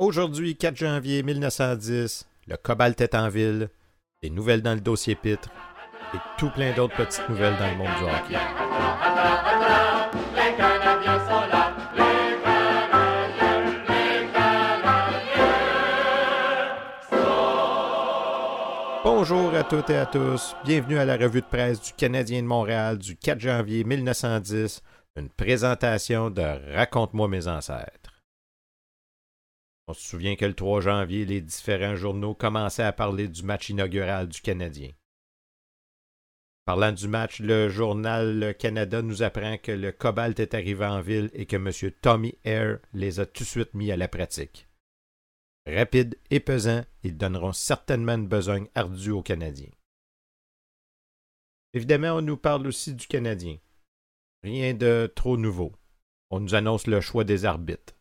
Aujourd'hui, 4 janvier 1910, le cobalt est en ville, des nouvelles dans le dossier Pitre et tout plein d'autres petites nouvelles dans le monde du hockey. Bonjour à toutes et à tous, bienvenue à la revue de presse du Canadien de Montréal du 4 janvier 1910, une présentation de Raconte-moi mes ancêtres. On se souvient que le 3 janvier, les différents journaux commençaient à parler du match inaugural du Canadien. Parlant du match, le journal Canada nous apprend que le cobalt est arrivé en ville et que M. Tommy Hare les a tout de suite mis à la pratique. Rapide et pesant, ils donneront certainement une besogne ardue aux Canadiens. Évidemment, on nous parle aussi du Canadien. Rien de trop nouveau. On nous annonce le choix des arbitres.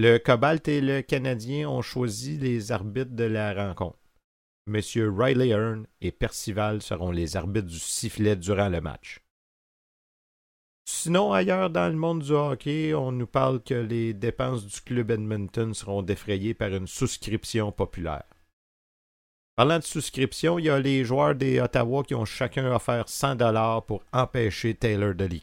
Le Cobalt et le Canadien ont choisi les arbitres de la rencontre. Messieurs Riley Hearn et Percival seront les arbitres du sifflet durant le match. Sinon, ailleurs dans le monde du hockey, on nous parle que les dépenses du club Edmonton seront défrayées par une souscription populaire. Parlant de souscription, il y a les joueurs des Ottawa qui ont chacun offert 100 dollars pour empêcher Taylor de les.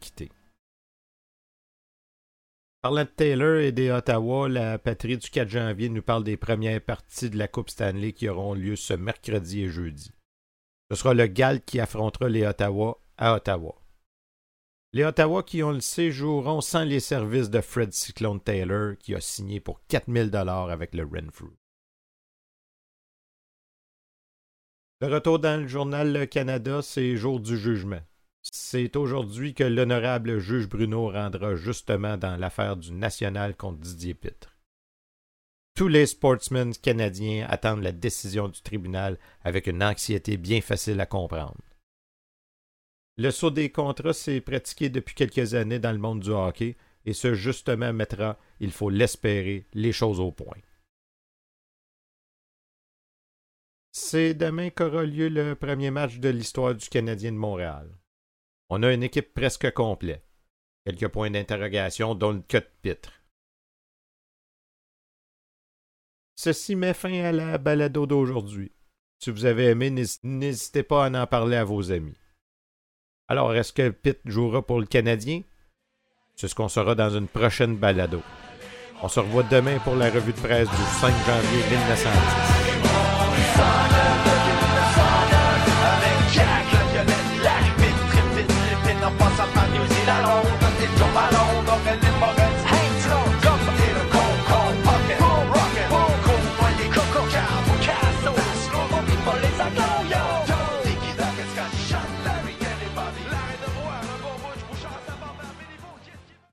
Parlant de Taylor et des Ottawa, la patrie du 4 janvier nous parle des premières parties de la Coupe Stanley qui auront lieu ce mercredi et jeudi. Ce sera le Galt qui affrontera les Ottawa à Ottawa. Les Ottawa qui, on le sait, joueront sans les services de Fred Cyclone Taylor qui a signé pour 4000 dollars avec le Renfrew. Le retour dans le journal Le Canada, c'est jour du jugement. C'est aujourd'hui que l'honorable juge Bruno rendra justement dans l'affaire du National contre Didier Pitre. Tous les sportsmen canadiens attendent la décision du tribunal avec une anxiété bien facile à comprendre. Le saut des contrats s'est pratiqué depuis quelques années dans le monde du hockey et ce justement mettra, il faut l'espérer, les choses au point. C'est demain qu'aura lieu le premier match de l'histoire du Canadien de Montréal. On a une équipe presque complète. Quelques points d'interrogation, dont le cut de pitre. Ceci met fin à la balado d'aujourd'hui. Si vous avez aimé, n'hésitez pas à en parler à vos amis. Alors, est-ce que Pitt jouera pour le Canadien? C'est ce qu'on saura dans une prochaine balado. On se revoit demain pour la revue de presse du 5 janvier 1910.